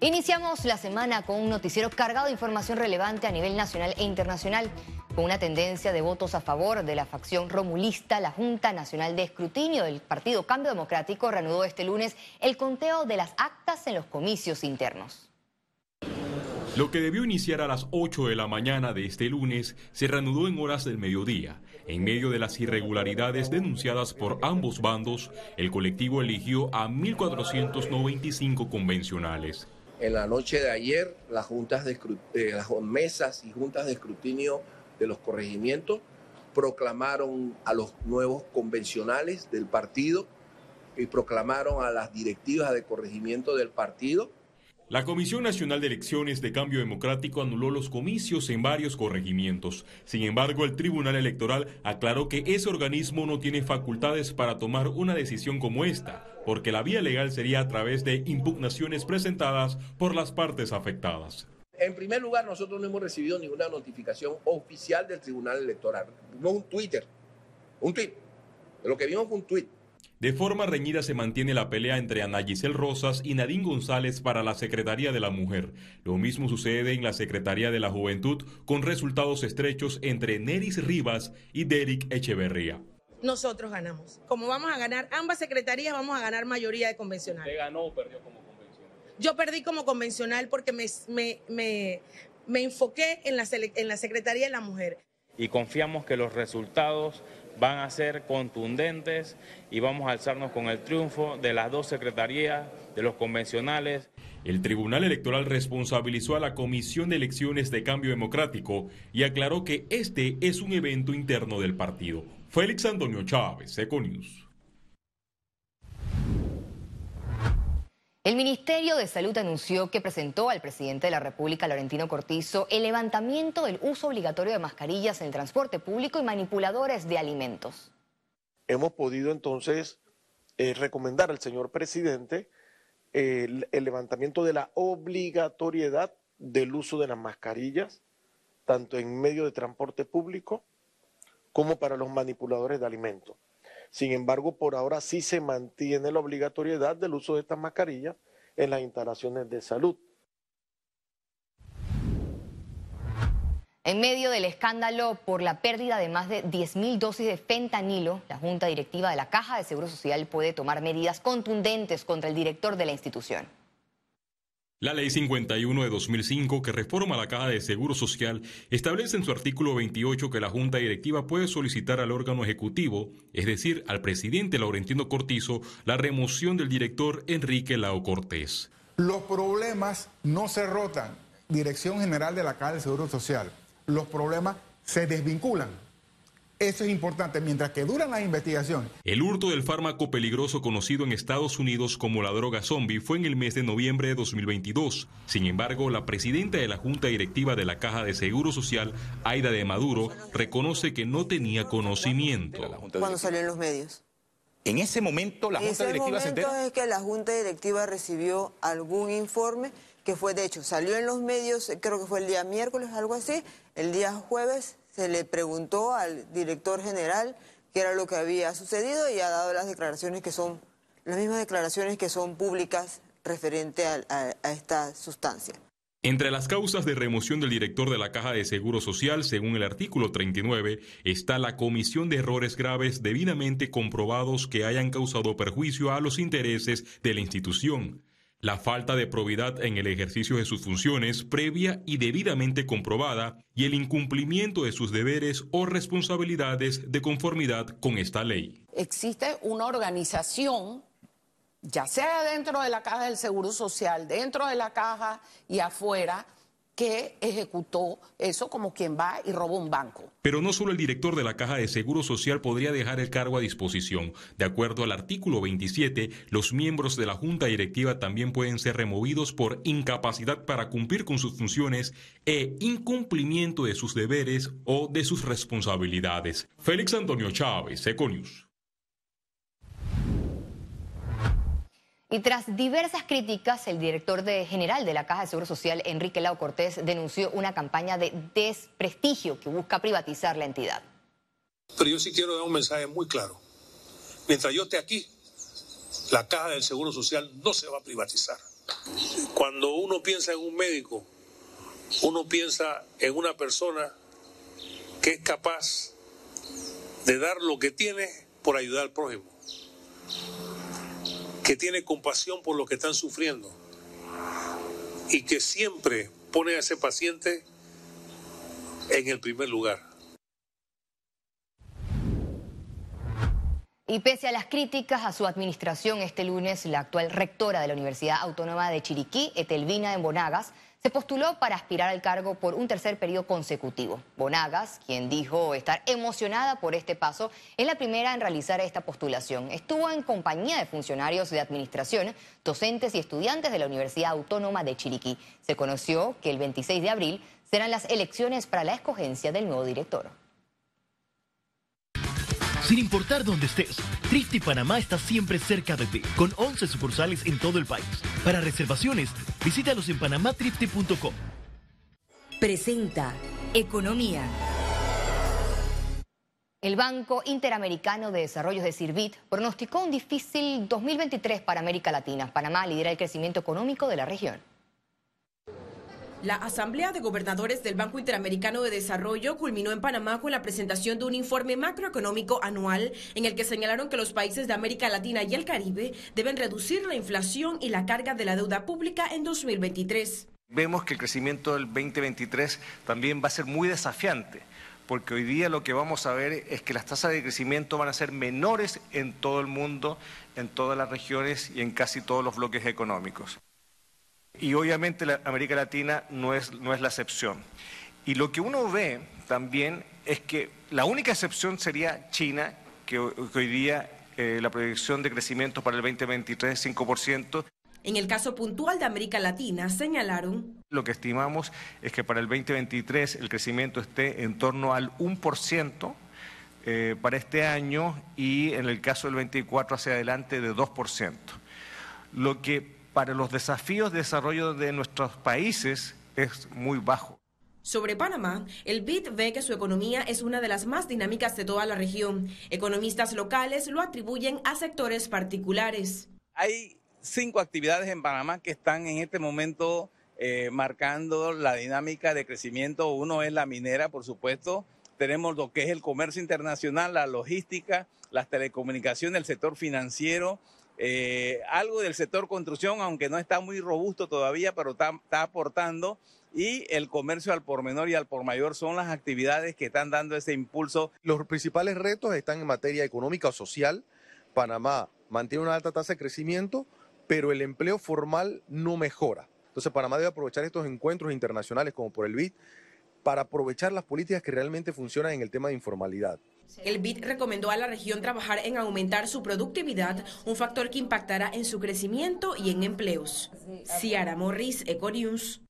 Iniciamos la semana con un noticiero cargado de información relevante a nivel nacional e internacional. Con una tendencia de votos a favor de la facción romulista, la Junta Nacional de Escrutinio del Partido Cambio Democrático reanudó este lunes el conteo de las actas en los comicios internos. Lo que debió iniciar a las 8 de la mañana de este lunes se reanudó en horas del mediodía. En medio de las irregularidades denunciadas por ambos bandos, el colectivo eligió a 1.495 convencionales. En la noche de ayer, las, juntas de, eh, mesas y juntas de escrutinio de los corregimientos proclamaron a los nuevos convencionales del partido y proclamaron a las directivas de corregimiento del partido la Comisión Nacional de Elecciones de Cambio Democrático anuló los comicios en varios corregimientos. Sin embargo, el Tribunal Electoral aclaró que ese organismo no tiene facultades para tomar una decisión como esta, porque la vía legal sería a través de impugnaciones presentadas por las partes afectadas. En primer lugar, nosotros no hemos recibido ninguna notificación oficial del Tribunal Electoral. Vimos un Twitter, un tweet. Lo que vimos fue un tweet de forma reñida se mantiene la pelea entre Ana Giselle Rosas y Nadine González para la Secretaría de la Mujer. Lo mismo sucede en la Secretaría de la Juventud, con resultados estrechos entre Neris Rivas y Derek Echeverría. Nosotros ganamos. Como vamos a ganar ambas secretarías, vamos a ganar mayoría de convencional. ¿Usted ganó o perdió como convencional? Yo perdí como convencional porque me, me, me, enfoqué en la, en la Secretaría de la Mujer. Y confiamos que los resultados van a ser contundentes y vamos a alzarnos con el triunfo de las dos secretarías, de los convencionales. El Tribunal Electoral responsabilizó a la Comisión de Elecciones de Cambio Democrático y aclaró que este es un evento interno del partido. Félix Antonio Chávez, Econius. El Ministerio de Salud anunció que presentó al presidente de la República, Laurentino Cortizo, el levantamiento del uso obligatorio de mascarillas en el transporte público y manipuladores de alimentos. Hemos podido entonces eh, recomendar al señor presidente el, el levantamiento de la obligatoriedad del uso de las mascarillas, tanto en medio de transporte público como para los manipuladores de alimentos. Sin embargo, por ahora sí se mantiene la obligatoriedad del uso de estas mascarillas en las instalaciones de salud. En medio del escándalo por la pérdida de más de 10.000 dosis de fentanilo, la Junta Directiva de la Caja de Seguro Social puede tomar medidas contundentes contra el director de la institución. La Ley 51 de 2005, que reforma la Caja de Seguro Social, establece en su artículo 28 que la Junta Directiva puede solicitar al órgano ejecutivo, es decir, al presidente Laurentino Cortizo, la remoción del director Enrique Lao Cortés. Los problemas no se rotan. Dirección General de la Caja de Seguro Social. Los problemas se desvinculan. Eso es importante mientras que duran las investigaciones. El hurto del fármaco peligroso conocido en Estados Unidos como la droga zombie fue en el mes de noviembre de 2022. Sin embargo, la presidenta de la Junta Directiva de la Caja de Seguro Social, Aida de Maduro, reconoce que no tenía conocimiento. Cuando salió en los medios. En ese momento la Junta Directiva se enteró. es que la Junta Directiva recibió algún informe que fue, de hecho, salió en los medios, creo que fue el día miércoles, algo así, el día jueves se le preguntó al director general qué era lo que había sucedido y ha dado las declaraciones que son, las mismas declaraciones que son públicas referente a, esta sustancia. Entre las causas de remoción del director de la Caja de Seguro Social, según el artículo 39, está la comisión de errores graves debidamente comprobados que hayan causado perjuicio a los intereses de la institución la falta de probidad en el ejercicio de sus funciones previa y debidamente comprobada y el incumplimiento de sus deberes o responsabilidades de conformidad con esta ley. Existe una organización, ya sea dentro de la caja del Seguro Social, dentro de la caja y afuera, que ejecutó eso como quien va y roba un banco. Pero no solo el director de la Caja de Seguro Social podría dejar el cargo a disposición. De acuerdo al artículo 27, los miembros de la Junta Directiva también pueden ser removidos por incapacidad para cumplir con sus funciones e incumplimiento de sus deberes o de sus responsabilidades. Félix Antonio Chávez, Econius. Y tras diversas críticas, el director general de la Caja de Seguro Social, Enrique Lau Cortés, denunció una campaña de desprestigio que busca privatizar la entidad. Pero yo sí quiero dar un mensaje muy claro. Mientras yo esté aquí, la Caja del Seguro Social no se va a privatizar. Cuando uno piensa en un médico, uno piensa en una persona que es capaz de dar lo que tiene por ayudar al prójimo, que tiene compasión por los que están sufriendo y que siempre pone a ese paciente en el primer lugar. Y pese a las críticas a su administración este lunes, la actual rectora de la Universidad Autónoma de Chiriquí, Etelvina de Bonagas, se postuló para aspirar al cargo por un tercer periodo consecutivo. Bonagas, quien dijo estar emocionada por este paso, es la primera en realizar esta postulación. Estuvo en compañía de funcionarios de administración, docentes y estudiantes de la Universidad Autónoma de Chiriquí. Se conoció que el 26 de abril serán las elecciones para la escogencia del nuevo director. Sin importar dónde estés, Trifte Panamá está siempre cerca de ti, con 11 sucursales en todo el país. Para reservaciones, visítalos en panamatrifte.com. Presenta Economía. El Banco Interamericano de Desarrollo de Sirvit pronosticó un difícil 2023 para América Latina. Panamá lidera el crecimiento económico de la región. La Asamblea de Gobernadores del Banco Interamericano de Desarrollo culminó en Panamá con la presentación de un informe macroeconómico anual en el que señalaron que los países de América Latina y el Caribe deben reducir la inflación y la carga de la deuda pública en 2023. Vemos que el crecimiento del 2023 también va a ser muy desafiante porque hoy día lo que vamos a ver es que las tasas de crecimiento van a ser menores en todo el mundo, en todas las regiones y en casi todos los bloques económicos. Y obviamente la América Latina no es, no es la excepción. Y lo que uno ve también es que la única excepción sería China, que, hoy día eh, la proyección de crecimiento para el 2023 es 5%. En el caso puntual de América Latina, señalaron. Lo que estimamos es que para el 2023 el crecimiento esté en torno al 1% eh, para este año y en el caso del 24 hacia adelante de 2%. Lo que para los desafíos de desarrollo de nuestros países es muy bajo. Sobre Panamá, el BID ve que su economía es una de las más dinámicas de toda la región. Economistas locales lo atribuyen a sectores particulares. Hay cinco actividades en Panamá que están en este momento eh, marcando la dinámica de crecimiento. Uno es la minera, por supuesto. Tenemos lo que es el comercio internacional, la logística, las telecomunicaciones, el sector financiero, eh, algo del sector construcción, aunque no está muy robusto todavía, pero está, aportando. Y el comercio al por menor y al por mayor son las actividades que están dando ese impulso. Los principales retos están en materia económica o social. Panamá mantiene una alta tasa de crecimiento, pero el empleo formal no mejora. Entonces Panamá debe aprovechar estos encuentros internacionales como por el BID para aprovechar las políticas que realmente funcionan en el tema de informalidad. El BID recomendó a la región trabajar en aumentar su productividad, un factor que impactará en su crecimiento y en empleos. Ciara Morris, Econius.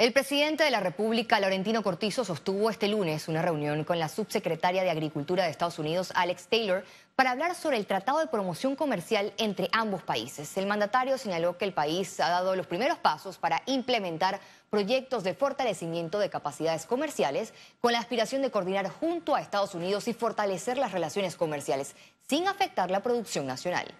El presidente de la República, Laurentino Cortizo, sostuvo este lunes una reunión con la subsecretaria de Agricultura de Estados Unidos, Alex Taylor, para hablar sobre el Tratado de Promoción Comercial entre ambos países. El mandatario señaló que el país ha dado los primeros pasos para implementar proyectos de fortalecimiento de capacidades comerciales con la aspiración de coordinar junto a Estados Unidos y fortalecer las relaciones comerciales sin afectar la producción nacional.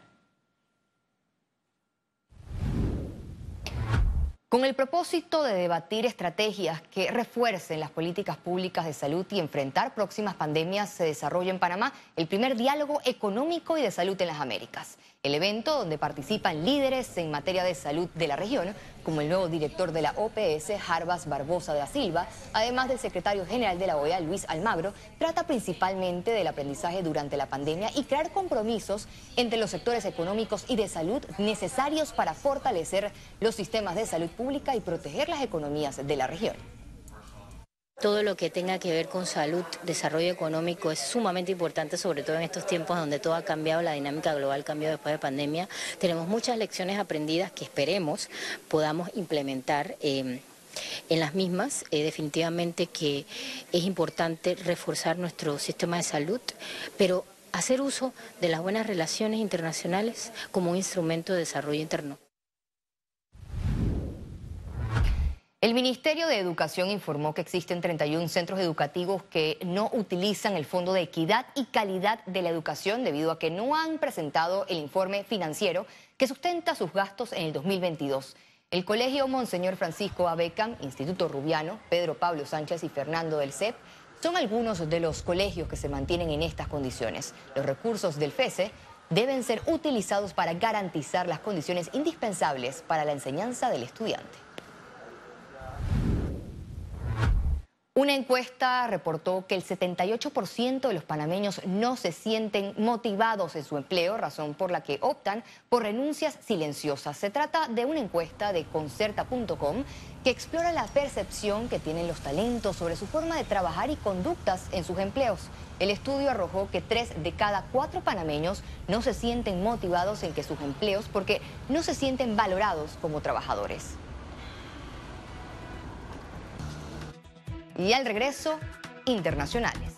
Con el propósito de debatir estrategias que refuercen las políticas públicas de salud y enfrentar próximas pandemias, se desarrolla en Panamá el primer diálogo económico y de salud en las Américas. El evento, donde participan líderes en materia de salud de la región, como el nuevo director de la OPS, Jarbas Barbosa de da Silva, además del secretario general de la OEA, Luis Almagro, trata principalmente del aprendizaje durante la pandemia y crear compromisos entre los sectores económicos y de salud necesarios para fortalecer los sistemas de salud pública y proteger las economías de la región. Todo lo que tenga que ver con salud, desarrollo económico es sumamente importante, sobre todo en estos tiempos donde todo ha cambiado, la dinámica global cambió después de pandemia. Tenemos muchas lecciones aprendidas que esperemos podamos implementar. Eh, en las mismas, eh, definitivamente que es importante reforzar nuestro sistema de salud, pero hacer uso de las buenas relaciones internacionales como un instrumento de desarrollo interno. El Ministerio de Educación informó que existen 31 centros educativos que no utilizan el Fondo de Equidad y Calidad de la Educación debido a que no han presentado el informe financiero que sustenta sus gastos en el 2022. El Colegio Monseñor Francisco Abecam, Instituto Rubiano, Pedro Pablo Sánchez y Fernando del CEP son algunos de los colegios que se mantienen en estas condiciones. Los recursos del FESE deben ser utilizados para garantizar las condiciones indispensables para la enseñanza del estudiante. Una encuesta reportó que el 78% de los panameños no se sienten motivados en su empleo, razón por la que optan por renuncias silenciosas. Se trata de una encuesta de concerta.com que explora la percepción que tienen los talentos sobre su forma de trabajar y conductas en sus empleos. El estudio arrojó que tres de cada cuatro panameños no se sienten motivados en que sus empleos porque no se sienten valorados como trabajadores. Y al regreso, internacionales.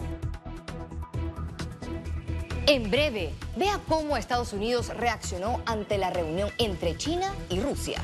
En breve, vea cómo Estados Unidos reaccionó ante la reunión entre China y Rusia.